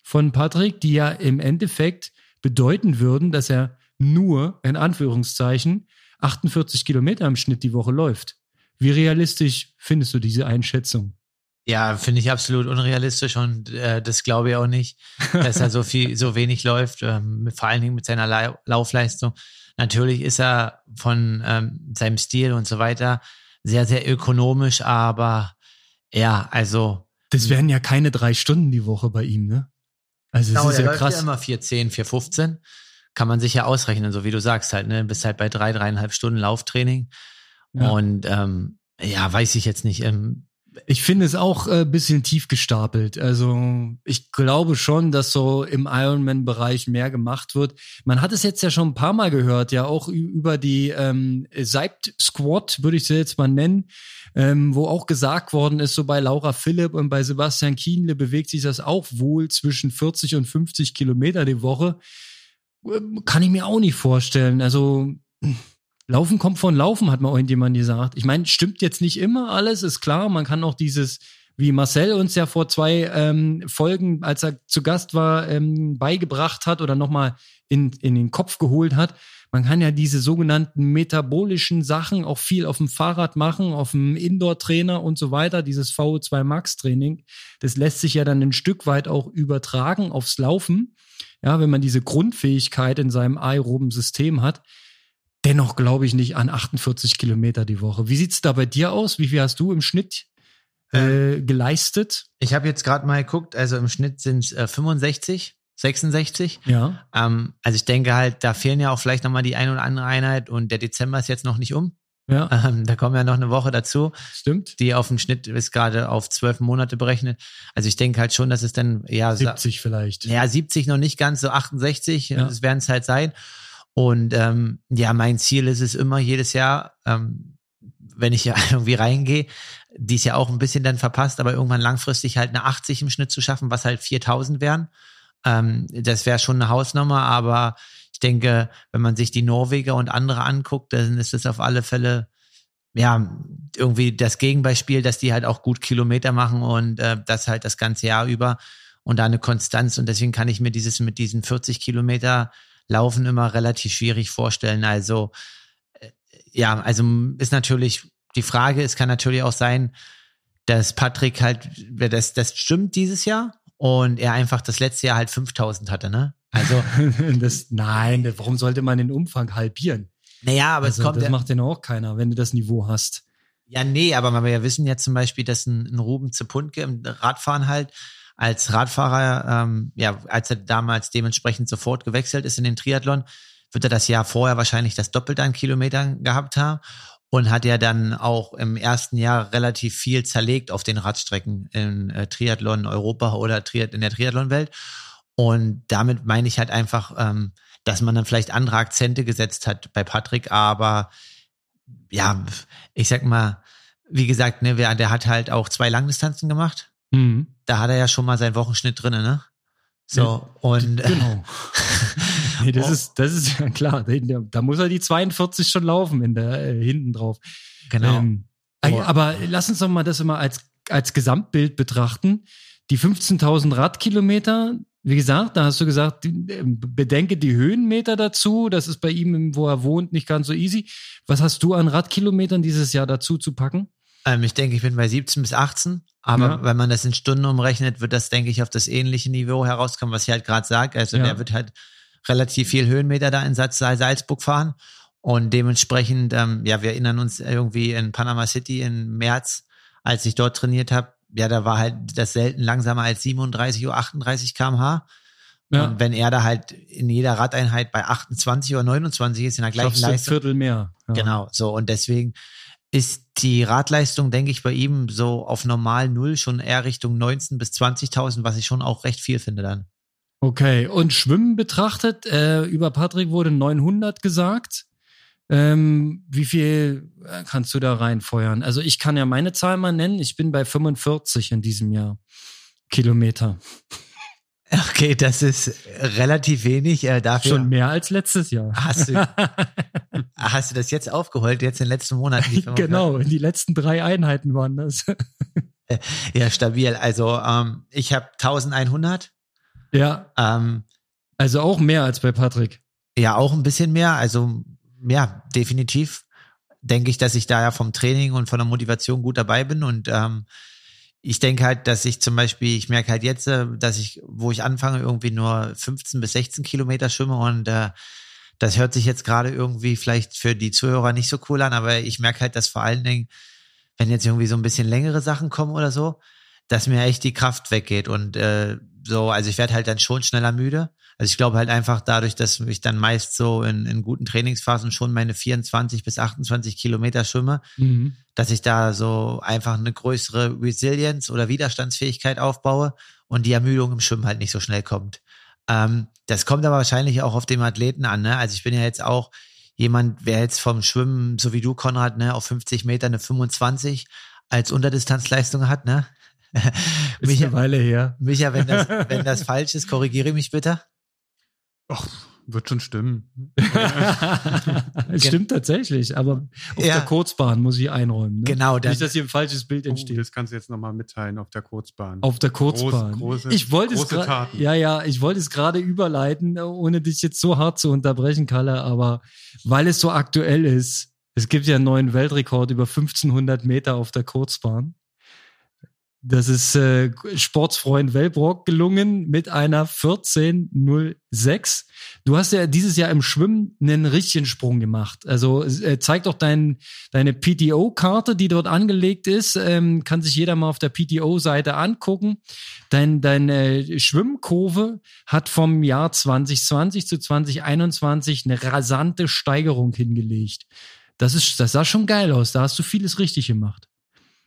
von Patrick, die ja im Endeffekt bedeuten würden, dass er nur, in Anführungszeichen, 48 Kilometer im Schnitt die Woche läuft. Wie realistisch findest du diese Einschätzung? Ja, finde ich absolut unrealistisch und äh, das glaube ich auch nicht, dass er so viel, so wenig läuft, ähm, vor allen Dingen mit seiner La Laufleistung. Natürlich ist er von ähm, seinem Stil und so weiter sehr, sehr ökonomisch, aber ja, also. Das wären ja keine drei Stunden die Woche bei ihm, ne? Also, genau, ist ja krass. Ja immer 410, 415. Kann man sich ja ausrechnen, so wie du sagst halt, ne? Bist halt bei drei, dreieinhalb Stunden Lauftraining. Ja. Und ähm, ja, weiß ich jetzt nicht. Ähm, ich finde es auch ein äh, bisschen tief gestapelt. Also ich glaube schon, dass so im Ironman-Bereich mehr gemacht wird. Man hat es jetzt ja schon ein paar Mal gehört, ja auch über die ähm, Seibt Squad, würde ich sie jetzt mal nennen, ähm, wo auch gesagt worden ist, so bei Laura Philipp und bei Sebastian Kienle bewegt sich das auch wohl zwischen 40 und 50 Kilometer die Woche. Ähm, kann ich mir auch nicht vorstellen. Also Laufen kommt von Laufen, hat mal irgendjemand gesagt. Ich meine, stimmt jetzt nicht immer alles, ist klar. Man kann auch dieses, wie Marcel uns ja vor zwei ähm, Folgen, als er zu Gast war, ähm, beigebracht hat oder nochmal in, in den Kopf geholt hat. Man kann ja diese sogenannten metabolischen Sachen auch viel auf dem Fahrrad machen, auf dem Indoor-Trainer und so weiter, dieses VO2 Max-Training. Das lässt sich ja dann ein Stück weit auch übertragen aufs Laufen. Ja, wenn man diese Grundfähigkeit in seinem aeroben System hat dennoch glaube ich nicht an 48 Kilometer die Woche. Wie sieht's da bei dir aus? Wie viel hast du im Schnitt äh, ähm, geleistet? Ich habe jetzt gerade mal geguckt, also im Schnitt sind es äh, 65, 66. Ja. Ähm, also ich denke halt, da fehlen ja auch vielleicht nochmal die ein oder andere Einheit und der Dezember ist jetzt noch nicht um. Ja. Ähm, da kommen ja noch eine Woche dazu. Stimmt. Die auf dem Schnitt ist gerade auf zwölf Monate berechnet. Also ich denke halt schon, dass es dann ja 70 vielleicht. Ja, 70 noch nicht ganz, so 68, ja. das werden es halt sein. Und ähm, ja, mein Ziel ist es immer jedes Jahr, ähm, wenn ich ja irgendwie reingehe, die ist ja auch ein bisschen dann verpasst, aber irgendwann langfristig halt eine 80 im Schnitt zu schaffen, was halt 4000 wären. Ähm, das wäre schon eine Hausnummer, aber ich denke, wenn man sich die Norweger und andere anguckt, dann ist es auf alle Fälle ja irgendwie das Gegenbeispiel, dass die halt auch gut Kilometer machen und äh, das halt das ganze Jahr über und da eine Konstanz und deswegen kann ich mir dieses mit diesen 40 Kilometer Laufen immer relativ schwierig vorstellen. Also äh, ja, also ist natürlich die Frage, es kann natürlich auch sein, dass Patrick halt, das, das stimmt dieses Jahr und er einfach das letzte Jahr halt 5000 hatte, ne? Also. das, nein, warum sollte man den Umfang halbieren? Naja, aber also, es kommt. Das macht ja auch keiner, wenn du das Niveau hast. Ja, nee, aber wir wissen ja zum Beispiel, dass ein, ein Ruben Zepunke im Radfahren halt als Radfahrer, ähm, ja, als er damals dementsprechend sofort gewechselt ist in den Triathlon, wird er das Jahr vorher wahrscheinlich das Doppelte an Kilometern gehabt haben und hat ja dann auch im ersten Jahr relativ viel zerlegt auf den Radstrecken in äh, Triathlon Europa oder Triath in der Triathlon-Welt. Und damit meine ich halt einfach, ähm, dass man dann vielleicht andere Akzente gesetzt hat bei Patrick, aber ja, ich sag mal, wie gesagt, ne, der hat halt auch zwei Langdistanzen gemacht Mhm. Da hat er ja schon mal seinen Wochenschnitt drin, ne? So, ja, und. Genau. nee, das oh. ist, das ist ja klar. Da muss er die 42 schon laufen in der, äh, hinten drauf. Genau. Ähm, oh. Aber lass uns doch mal das immer als, als Gesamtbild betrachten. Die 15.000 Radkilometer, wie gesagt, da hast du gesagt, ähm, bedenke die Höhenmeter dazu. Das ist bei ihm, wo er wohnt, nicht ganz so easy. Was hast du an Radkilometern dieses Jahr dazu zu packen? Ähm, ich denke, ich bin bei 17 bis 18. Aber ja. wenn man das in Stunden umrechnet, wird das, denke ich, auf das ähnliche Niveau herauskommen, was ich halt gerade sage. Also ja. der wird halt relativ viel Höhenmeter da in Salzburg fahren. Und dementsprechend, ähm, ja, wir erinnern uns irgendwie in Panama City im März, als ich dort trainiert habe, ja, da war halt das selten langsamer als 37 oder 38 kmh. Ja. Und wenn er da halt in jeder Radeinheit bei 28 oder 29 ist, in der gleichen Leistung. Ein Viertel mehr. Ja. Genau, so. Und deswegen ist die Radleistung, denke ich, bei ihm so auf normal Null schon eher Richtung 19 bis 20.000, was ich schon auch recht viel finde dann. Okay, und Schwimmen betrachtet, äh, über Patrick wurde 900 gesagt. Ähm, wie viel äh, kannst du da reinfeuern? Also ich kann ja meine Zahl mal nennen. Ich bin bei 45 in diesem Jahr Kilometer. Okay, das ist relativ wenig. Äh, dafür Schon mehr als letztes Jahr. Hast du, hast du das jetzt aufgeholt, jetzt in den letzten Monaten? genau, in die letzten drei Einheiten waren das. ja, stabil. Also ähm, ich habe 1100. Ja. Ähm, also auch mehr als bei Patrick. Ja, auch ein bisschen mehr. Also ja, definitiv denke ich, dass ich da ja vom Training und von der Motivation gut dabei bin und ähm, ich denke halt, dass ich zum Beispiel, ich merke halt jetzt, äh, dass ich, wo ich anfange, irgendwie nur 15 bis 16 Kilometer schwimme und äh, das hört sich jetzt gerade irgendwie vielleicht für die Zuhörer nicht so cool an, aber ich merke halt, dass vor allen Dingen, wenn jetzt irgendwie so ein bisschen längere Sachen kommen oder so, dass mir echt die Kraft weggeht und äh, so, also ich werde halt dann schon schneller müde. Also ich glaube halt einfach dadurch, dass ich dann meist so in, in guten Trainingsphasen schon meine 24 bis 28 Kilometer schwimme, mhm. dass ich da so einfach eine größere Resilienz oder Widerstandsfähigkeit aufbaue und die Ermüdung im Schwimmen halt nicht so schnell kommt. Ähm, das kommt aber wahrscheinlich auch auf dem Athleten an. Ne? Also ich bin ja jetzt auch jemand, wer jetzt vom Schwimmen, so wie du, Konrad, ne, auf 50 Meter eine 25 als Unterdistanzleistung hat, ne? Ist Micha, eine Weile her. Micha, wenn das, wenn das falsch ist, korrigiere mich bitte. Ach, wird schon stimmen. es stimmt tatsächlich, aber auf ja. der Kurzbahn muss ich einräumen. Ne? Genau. Dann, Nicht, dass hier ein falsches Bild oh, entsteht. Oh, das kannst du jetzt nochmal mitteilen auf der Kurzbahn. Auf der Kurzbahn. Groß, große, ich wollte es Ja, ja, ich wollte es gerade überleiten, ohne dich jetzt so hart zu unterbrechen, Kalle, aber weil es so aktuell ist, es gibt ja einen neuen Weltrekord über 1500 Meter auf der Kurzbahn. Das ist äh, Sportsfreund Wellbrock gelungen mit einer 14.06. Du hast ja dieses Jahr im Schwimmen einen richtigen Sprung gemacht. Also äh, zeig doch dein, deine PTO-Karte, die dort angelegt ist. Ähm, kann sich jeder mal auf der PTO-Seite angucken. Dein, deine Schwimmkurve hat vom Jahr 2020 zu 2021 eine rasante Steigerung hingelegt. Das, ist, das sah schon geil aus. Da hast du vieles richtig gemacht.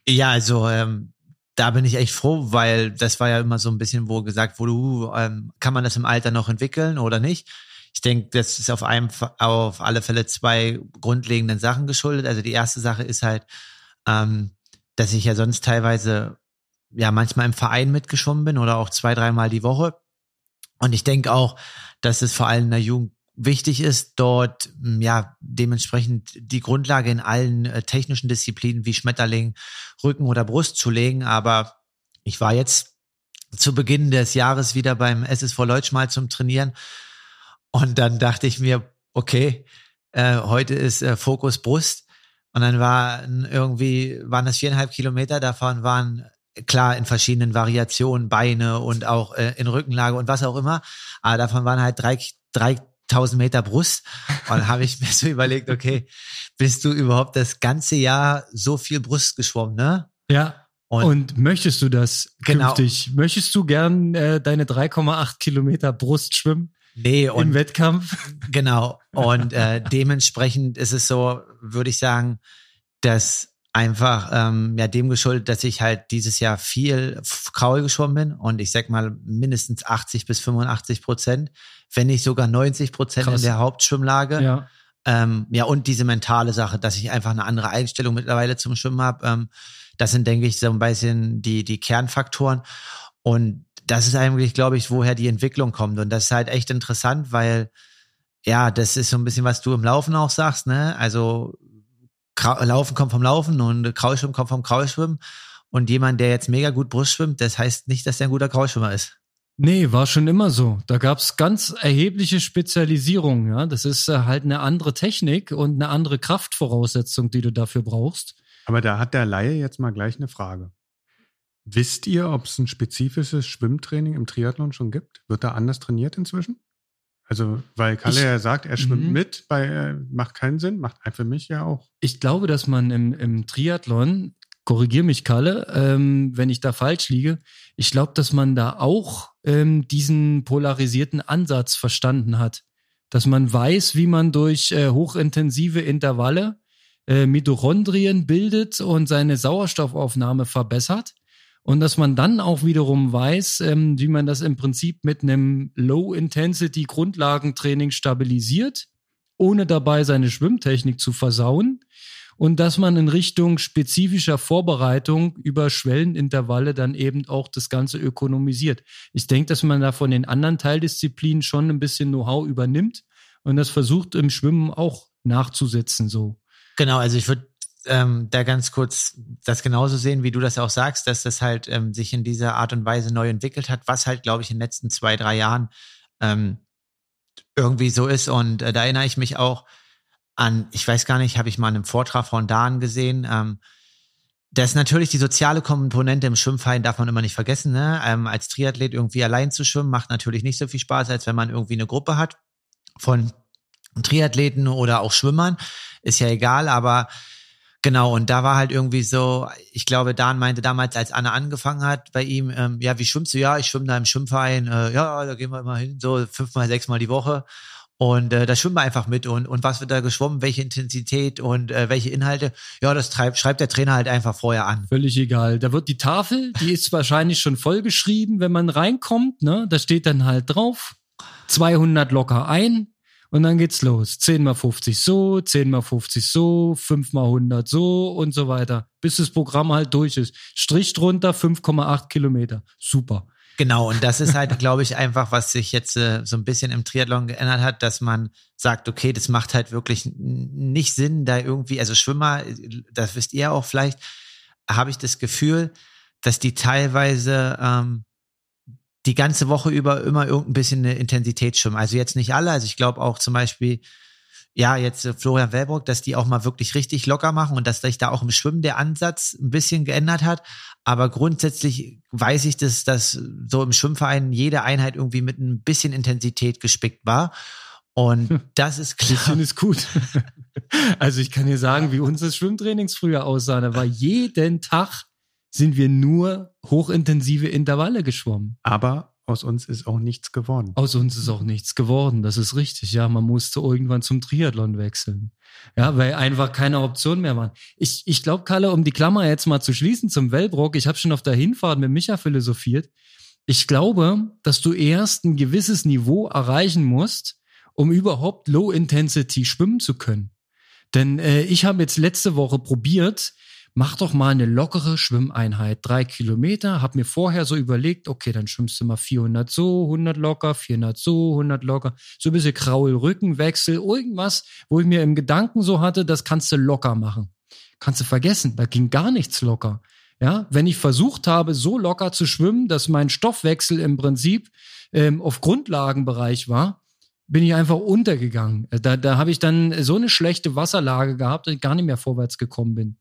Ja, also ähm, da bin ich echt froh, weil das war ja immer so ein bisschen, wo gesagt wurde, uh, ähm, kann man das im Alter noch entwickeln oder nicht? Ich denke, das ist auf einem, auf alle Fälle zwei grundlegenden Sachen geschuldet. Also die erste Sache ist halt, ähm, dass ich ja sonst teilweise ja manchmal im Verein mitgeschwommen bin oder auch zwei, dreimal die Woche. Und ich denke auch, dass es vor allem in der Jugend wichtig ist, dort hm, ja dementsprechend die Grundlage in allen äh, technischen Disziplinen wie Schmetterling, Rücken oder Brust zu legen. Aber ich war jetzt zu Beginn des Jahres wieder beim SSV Leutsch mal zum Trainieren. Und dann dachte ich mir, okay, äh, heute ist äh, Fokus Brust. Und dann war irgendwie waren das viereinhalb Kilometer. Davon waren klar in verschiedenen Variationen Beine und auch äh, in Rückenlage und was auch immer, aber davon waren halt drei drei 1000 Meter Brust. Und dann habe ich mir so überlegt, okay, bist du überhaupt das ganze Jahr so viel Brust geschwommen, ne? Ja. Und, und möchtest du das genau. künftig? Möchtest du gern äh, deine 3,8 Kilometer Brust schwimmen? Nee, und, im Wettkampf. Genau. Und äh, dementsprechend ist es so, würde ich sagen, dass einfach ähm, ja dem geschuldet, dass ich halt dieses Jahr viel Kraul geschwommen bin und ich sag mal mindestens 80 bis 85 Prozent wenn nicht sogar 90 Prozent in der Hauptschwimmlage. Ja. Ähm, ja, und diese mentale Sache, dass ich einfach eine andere Einstellung mittlerweile zum Schwimmen habe. Ähm, das sind, denke ich, so ein bisschen die, die Kernfaktoren. Und das ist eigentlich, glaube ich, woher die Entwicklung kommt. Und das ist halt echt interessant, weil, ja, das ist so ein bisschen, was du im Laufen auch sagst, ne? Also, Laufen kommt vom Laufen und Kraulschwimmen kommt vom Kraulschwimmen. Und jemand, der jetzt mega gut Brust schwimmt, das heißt nicht, dass er ein guter Kraulschwimmer ist. Nee, war schon immer so. Da gab's ganz erhebliche Spezialisierungen. Ja? Das ist äh, halt eine andere Technik und eine andere Kraftvoraussetzung, die du dafür brauchst. Aber da hat der Laie jetzt mal gleich eine Frage. Wisst ihr, ob es ein spezifisches Schwimmtraining im Triathlon schon gibt? Wird da anders trainiert inzwischen? Also, weil Kalle ich, ja sagt, er schwimmt mhm. mit, bei, äh, macht keinen Sinn, macht für mich ja auch. Ich glaube, dass man im, im Triathlon, korrigier mich Kalle, ähm, wenn ich da falsch liege, ich glaube, dass man da auch ähm, diesen polarisierten Ansatz verstanden hat. Dass man weiß, wie man durch äh, hochintensive Intervalle äh, Mitochondrien bildet und seine Sauerstoffaufnahme verbessert. Und dass man dann auch wiederum weiß, ähm, wie man das im Prinzip mit einem Low-Intensity-Grundlagentraining stabilisiert ohne dabei seine Schwimmtechnik zu versauen und dass man in Richtung spezifischer Vorbereitung über Schwellenintervalle dann eben auch das Ganze ökonomisiert. Ich denke, dass man da von den anderen Teildisziplinen schon ein bisschen Know-how übernimmt und das versucht im Schwimmen auch nachzusetzen so. Genau, also ich würde ähm, da ganz kurz das genauso sehen, wie du das auch sagst, dass das halt ähm, sich in dieser Art und Weise neu entwickelt hat, was halt, glaube ich, in den letzten zwei, drei Jahren ähm, irgendwie so ist. Und äh, da erinnere ich mich auch an, ich weiß gar nicht, habe ich mal in einem Vortrag von Dan gesehen, ähm, das ist natürlich die soziale Komponente im Schwimmverein darf man immer nicht vergessen. Ne? Ähm, als Triathlet irgendwie allein zu schwimmen macht natürlich nicht so viel Spaß, als wenn man irgendwie eine Gruppe hat von Triathleten oder auch Schwimmern. Ist ja egal, aber Genau, und da war halt irgendwie so, ich glaube, Dan meinte damals, als Anna angefangen hat bei ihm, ähm, ja, wie schwimmst du? Ja, ich schwimme da im Schwimmverein, äh, ja, da gehen wir immer hin, so fünfmal, sechsmal die Woche. Und äh, da schwimmen wir einfach mit und, und was wird da geschwommen, welche Intensität und äh, welche Inhalte, ja, das treibt, schreibt der Trainer halt einfach vorher an. Völlig egal. Da wird die Tafel, die ist wahrscheinlich schon vollgeschrieben, wenn man reinkommt, ne? Da steht dann halt drauf, 200 locker ein, und dann geht's los. 10 mal 50 so, 10 mal 50 so, 5 mal 100 so und so weiter. Bis das Programm halt durch ist. Strich drunter 5,8 Kilometer. Super. Genau, und das ist halt, glaube ich, einfach, was sich jetzt äh, so ein bisschen im Triathlon geändert hat, dass man sagt, okay, das macht halt wirklich nicht Sinn, da irgendwie, also Schwimmer, das wisst ihr auch vielleicht, habe ich das Gefühl, dass die teilweise ähm, die ganze Woche über immer irgendein bisschen eine Intensität schwimmen. Also jetzt nicht alle, also ich glaube auch zum Beispiel, ja, jetzt äh, Florian Wellbrock, dass die auch mal wirklich richtig locker machen und dass sich da auch im Schwimmen der Ansatz ein bisschen geändert hat. Aber grundsätzlich weiß ich, dass das so im Schwimmverein jede Einheit irgendwie mit ein bisschen Intensität gespickt war. Und hm. das ist klar. Bisschen ist gut. Also ich kann dir sagen, wie unsere Schwimmtrainings früher aussahen. Da war jeden Tag sind wir nur hochintensive Intervalle geschwommen. Aber aus uns ist auch nichts geworden. Aus uns ist auch nichts geworden, das ist richtig. Ja, man musste irgendwann zum Triathlon wechseln. Ja, weil einfach keine Option mehr waren. Ich, ich glaube, Kalle, um die Klammer jetzt mal zu schließen zum Wellbrock, ich habe schon auf der Hinfahrt mit Micha philosophiert. Ich glaube, dass du erst ein gewisses Niveau erreichen musst, um überhaupt Low Intensity schwimmen zu können. Denn äh, ich habe jetzt letzte Woche probiert, mach doch mal eine lockere Schwimmeinheit, drei Kilometer, hab mir vorher so überlegt, okay, dann schwimmst du mal 400 so, 100 locker, 400 so, 100 locker, so ein bisschen Kraul, Rückenwechsel, irgendwas, wo ich mir im Gedanken so hatte, das kannst du locker machen. Kannst du vergessen, da ging gar nichts locker. Ja, wenn ich versucht habe, so locker zu schwimmen, dass mein Stoffwechsel im Prinzip ähm, auf Grundlagenbereich war, bin ich einfach untergegangen. Da, da habe ich dann so eine schlechte Wasserlage gehabt, dass ich gar nicht mehr vorwärts gekommen bin.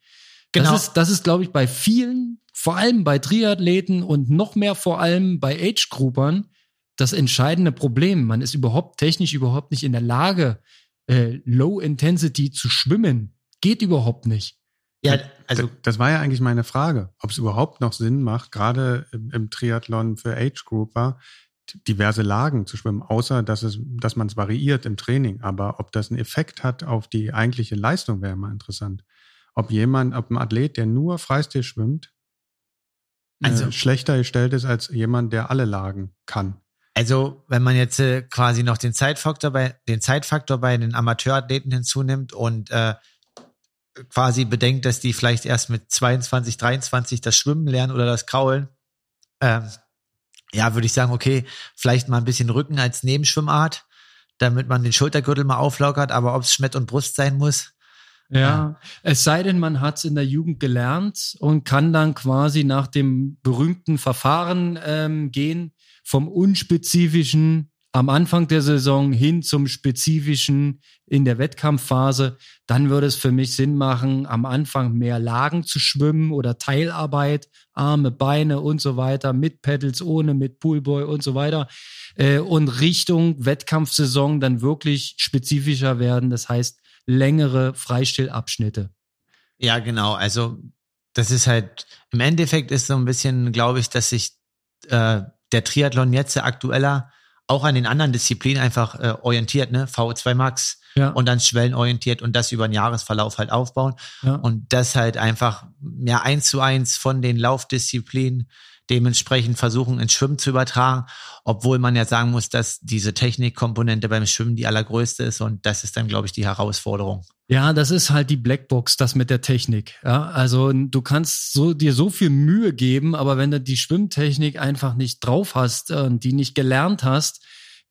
Genau. Das ist, das ist, glaube ich, bei vielen, vor allem bei Triathleten und noch mehr vor allem bei Age-Groupern, das entscheidende Problem. Man ist überhaupt technisch überhaupt nicht in der Lage, äh, Low Intensity zu schwimmen. Geht überhaupt nicht. Ja, also das war ja eigentlich meine Frage, ob es überhaupt noch Sinn macht, gerade im, im Triathlon für Age Grouper diverse Lagen zu schwimmen, außer dass es, dass man es variiert im Training. Aber ob das einen Effekt hat auf die eigentliche Leistung, wäre immer interessant ob jemand, ob ein Athlet, der nur Freistil schwimmt, äh, also, schlechter gestellt ist als jemand, der alle Lagen kann. Also, wenn man jetzt äh, quasi noch den Zeitfaktor bei den Zeitfaktor bei den Amateurathleten hinzunimmt und äh, quasi bedenkt, dass die vielleicht erst mit 22, 23 das Schwimmen lernen oder das Kraulen, ähm, ja, würde ich sagen, okay, vielleicht mal ein bisschen Rücken als Nebenschwimmart, damit man den Schultergürtel mal auflockert, aber ob es Schmett und Brust sein muss, ja, es sei denn, man hat es in der Jugend gelernt und kann dann quasi nach dem berühmten Verfahren ähm, gehen, vom unspezifischen am Anfang der Saison hin zum spezifischen in der Wettkampfphase, dann würde es für mich Sinn machen, am Anfang mehr Lagen zu schwimmen oder Teilarbeit, Arme, Beine und so weiter, mit Pedals, ohne, mit Poolboy und so weiter. Äh, und Richtung Wettkampfsaison dann wirklich spezifischer werden. Das heißt, längere Freistillabschnitte. Ja, genau. Also das ist halt, im Endeffekt ist so ein bisschen, glaube ich, dass sich äh, der Triathlon jetzt aktueller auch an den anderen Disziplinen einfach äh, orientiert, ne? VO2 Max, ja. und dann schwellenorientiert und das über einen Jahresverlauf halt aufbauen. Ja. Und das halt einfach ja eins zu eins von den Laufdisziplinen dementsprechend versuchen, ins Schwimmen zu übertragen, obwohl man ja sagen muss, dass diese Technikkomponente beim Schwimmen die allergrößte ist und das ist dann, glaube ich, die Herausforderung. Ja, das ist halt die Blackbox, das mit der Technik. Ja, also du kannst so, dir so viel Mühe geben, aber wenn du die Schwimmtechnik einfach nicht drauf hast und die nicht gelernt hast,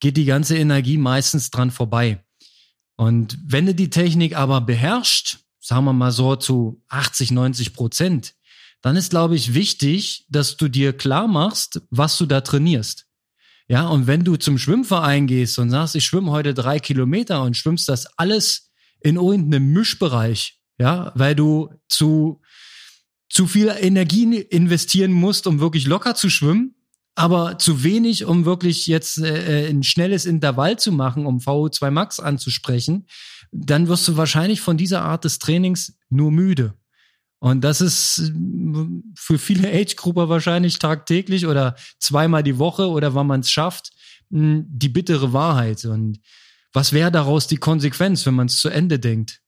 geht die ganze Energie meistens dran vorbei. Und wenn du die Technik aber beherrscht, sagen wir mal so zu 80, 90 Prozent, dann ist, glaube ich, wichtig, dass du dir klar machst, was du da trainierst. Ja, und wenn du zum Schwimmverein gehst und sagst, ich schwimme heute drei Kilometer und schwimmst das alles in irgendeinem Mischbereich, ja, weil du zu, zu viel Energie investieren musst, um wirklich locker zu schwimmen, aber zu wenig, um wirklich jetzt äh, ein schnelles Intervall zu machen, um VO2 Max anzusprechen, dann wirst du wahrscheinlich von dieser Art des Trainings nur müde. Und das ist für viele Age-Grupper wahrscheinlich tagtäglich oder zweimal die Woche oder wann man es schafft, die bittere Wahrheit. Und was wäre daraus die Konsequenz, wenn man es zu Ende denkt?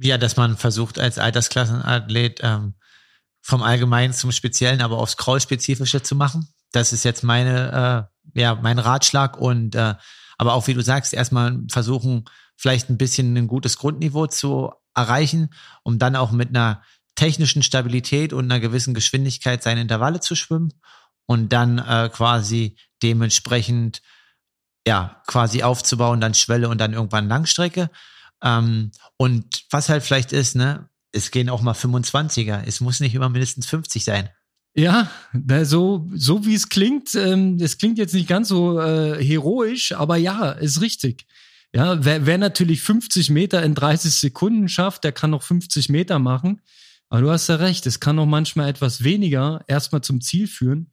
Ja, dass man versucht, als Altersklassenathlet ähm, vom Allgemeinen zum Speziellen, aber aufs Kraul-Spezifische zu machen. Das ist jetzt meine, äh, ja, mein Ratschlag und äh, aber auch wie du sagst, erstmal versuchen, vielleicht ein bisschen ein gutes Grundniveau zu erreichen, um dann auch mit einer technischen Stabilität und einer gewissen Geschwindigkeit seine Intervalle zu schwimmen und dann äh, quasi dementsprechend ja quasi aufzubauen, dann Schwelle und dann irgendwann Langstrecke. Ähm, und was halt vielleicht ist, ne, es gehen auch mal 25er. Es muss nicht immer mindestens 50 sein. Ja, so, so wie es klingt, ähm, es klingt jetzt nicht ganz so äh, heroisch, aber ja, ist richtig. Ja, wer, wer natürlich 50 Meter in 30 Sekunden schafft, der kann noch 50 Meter machen. Aber du hast ja recht, es kann auch manchmal etwas weniger erstmal zum Ziel führen.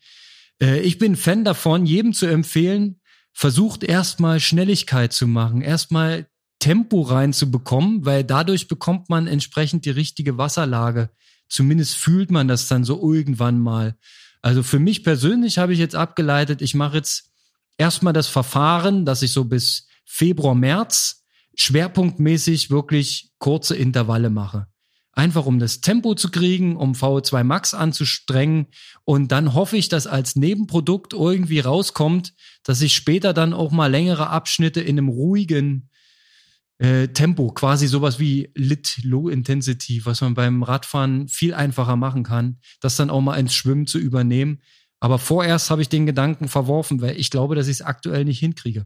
Äh, ich bin Fan davon, jedem zu empfehlen, versucht erstmal Schnelligkeit zu machen, erstmal Tempo reinzubekommen, weil dadurch bekommt man entsprechend die richtige Wasserlage. Zumindest fühlt man das dann so irgendwann mal. Also für mich persönlich habe ich jetzt abgeleitet, ich mache jetzt erstmal das Verfahren, dass ich so bis Februar, März schwerpunktmäßig wirklich kurze Intervalle mache. Einfach um das Tempo zu kriegen, um VO2 Max anzustrengen. Und dann hoffe ich, dass als Nebenprodukt irgendwie rauskommt, dass ich später dann auch mal längere Abschnitte in einem ruhigen äh, Tempo, quasi sowas wie Lit Low Intensity, was man beim Radfahren viel einfacher machen kann, das dann auch mal ins Schwimmen zu übernehmen. Aber vorerst habe ich den Gedanken verworfen, weil ich glaube, dass ich es aktuell nicht hinkriege.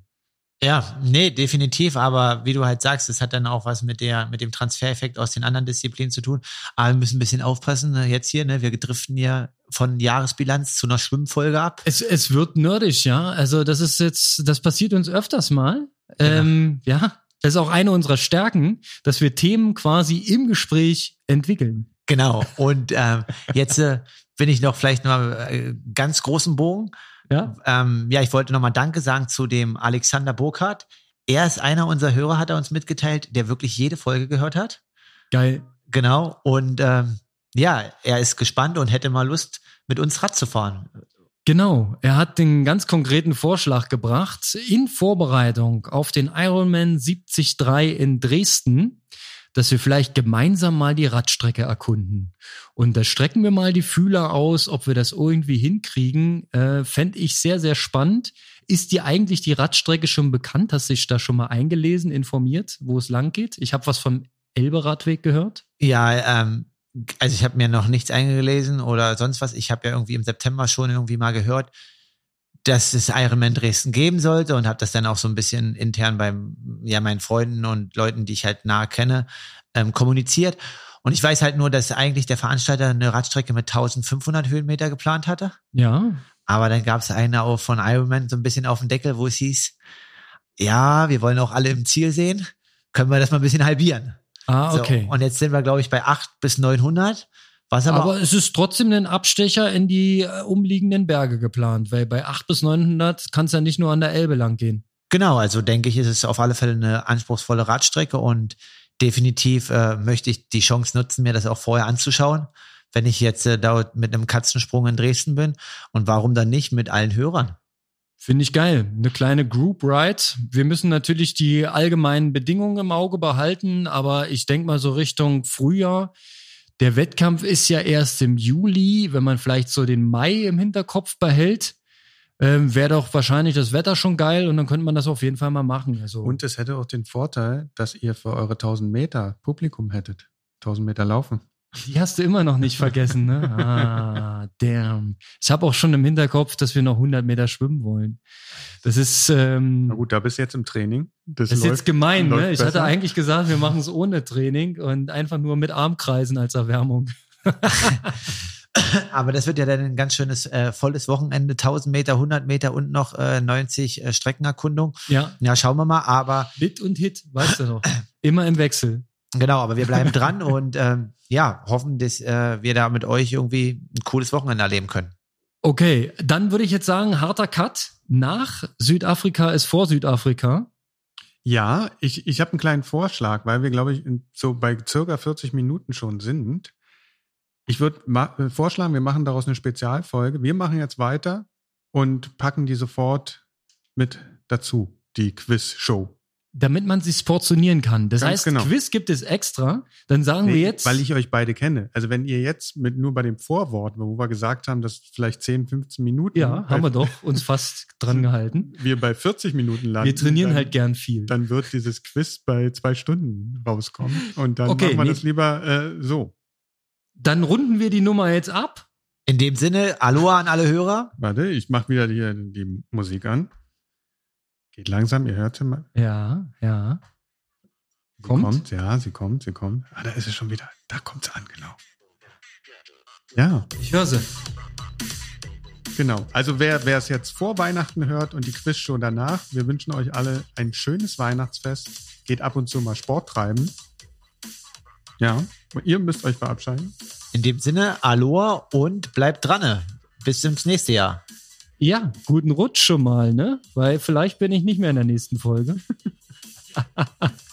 Ja, nee, definitiv. Aber wie du halt sagst, es hat dann auch was mit der, mit dem Transfereffekt aus den anderen Disziplinen zu tun. Aber wir müssen ein bisschen aufpassen. Ne? Jetzt hier, ne, wir driften ja von Jahresbilanz zu einer Schwimmfolge ab. Es, es wird nerdig, ja. Also das ist jetzt, das passiert uns öfters mal. Genau. Ähm, ja, das ist auch eine unserer Stärken, dass wir Themen quasi im Gespräch entwickeln. Genau. Und ähm, jetzt äh, bin ich noch vielleicht mal äh, ganz großen Bogen ja, ähm, ja ich wollte nochmal Danke sagen zu dem Alexander Burkhardt. Er ist einer unserer Hörer, hat er uns mitgeteilt, der wirklich jede Folge gehört hat. Geil. Genau. Und ähm, ja, er ist gespannt und hätte mal Lust, mit uns Rad zu fahren. Genau, er hat den ganz konkreten Vorschlag gebracht in Vorbereitung auf den Ironman 73 in Dresden dass wir vielleicht gemeinsam mal die Radstrecke erkunden. Und da strecken wir mal die Fühler aus, ob wir das irgendwie hinkriegen. Äh, Fände ich sehr, sehr spannend. Ist dir eigentlich die Radstrecke schon bekannt? Hast du dich da schon mal eingelesen, informiert, wo es lang geht? Ich habe was vom Elbe-Radweg gehört. Ja, ähm, also ich habe mir noch nichts eingelesen oder sonst was. Ich habe ja irgendwie im September schon irgendwie mal gehört, dass es Ironman Dresden geben sollte und habe das dann auch so ein bisschen intern beim ja meinen Freunden und Leuten, die ich halt nahe kenne, ähm, kommuniziert. Und ich weiß halt nur, dass eigentlich der Veranstalter eine Radstrecke mit 1500 Höhenmeter geplant hatte. Ja. Aber dann gab es eine auch von Ironman so ein bisschen auf dem Deckel, wo es hieß, ja, wir wollen auch alle im Ziel sehen. Können wir das mal ein bisschen halbieren? Ah, okay. So, und jetzt sind wir, glaube ich, bei 8 bis 900. Was aber, aber es ist trotzdem ein Abstecher in die äh, umliegenden Berge geplant, weil bei 8 bis 900 kann es ja nicht nur an der Elbe lang gehen. Genau, also denke ich, ist es auf alle Fälle eine anspruchsvolle Radstrecke und definitiv äh, möchte ich die Chance nutzen, mir das auch vorher anzuschauen, wenn ich jetzt äh, da mit einem Katzensprung in Dresden bin und warum dann nicht mit allen Hörern. Finde ich geil. Eine kleine Group Ride. Wir müssen natürlich die allgemeinen Bedingungen im Auge behalten, aber ich denke mal so Richtung Frühjahr. Der Wettkampf ist ja erst im Juli, wenn man vielleicht so den Mai im Hinterkopf behält. Ähm, Wäre doch wahrscheinlich das Wetter schon geil und dann könnte man das auf jeden Fall mal machen. Also, Und es hätte auch den Vorteil, dass ihr für eure 1000 Meter Publikum hättet. 1000 Meter laufen. Die hast du immer noch nicht vergessen, ne? Ah, damn. Ich habe auch schon im Hinterkopf, dass wir noch 100 Meter schwimmen wollen. Das ist, ähm, Na gut, da bist du jetzt im Training. Das, Das ist jetzt gemein, läuft ne? Ich hatte besser. eigentlich gesagt, wir machen es ohne Training und einfach nur mit Armkreisen als Erwärmung. Aber das wird ja dann ein ganz schönes äh, volles Wochenende, 1000 Meter, 100 Meter und noch äh, 90 äh, Streckenerkundung. Ja, Ja, schauen wir mal. Aber Hit und Hit, weißt du noch. Immer im Wechsel. Genau, aber wir bleiben dran und ähm, ja, hoffen, dass äh, wir da mit euch irgendwie ein cooles Wochenende erleben können. Okay, dann würde ich jetzt sagen, harter Cut. Nach Südafrika ist vor Südafrika. Ja, ich, ich habe einen kleinen Vorschlag, weil wir, glaube ich, in, so bei circa 40 Minuten schon sind. Ich würde äh, vorschlagen, wir machen daraus eine Spezialfolge. Wir machen jetzt weiter und packen die sofort mit dazu, die Quiz-Show. Damit man sich portionieren kann. Das Ganz heißt, genau. Quiz gibt es extra. Dann sagen wir Nee, jetzt. Weil ich euch beide kenne. Also wenn ihr jetzt mit nur bei dem Vorwort, wo wir gesagt haben, dass vielleicht 10, 15 Minuten. ja, haben wir doch uns fast dran gehalten. Wir bei 40 Minuten landen. Wir trainieren dann, halt gern viel. Dann wird dieses Quiz bei zwei Stunden rauskommen. Und dann Okay, machen wir nee. das lieber äh, so. Dann runden wir die Nummer jetzt ab. In dem Sinne, Aloha an alle Hörer. Warte, ich mache wieder die, die Musik an. Geht langsam, ihr hört sie mal. Ja, ja. Sie Kommt? kommt, ja, sie kommt, sie kommt. Ah, da ist sie schon wieder. Da kommt sie an, genau. Ja, Ich höre sie. genau. Also wer wer es jetzt vor Weihnachten hört und die Quizshow danach, wir wünschen euch alle ein schönes Weihnachtsfest. Geht ab und zu mal Sport treiben. Ja, und ihr müsst euch verabschieden. In dem Sinne, Aloha und bleibt dran. Bis ins nächste Jahr. Ja, guten Rutsch schon mal, ne? Weil vielleicht bin ich nicht mehr in der nächsten Folge.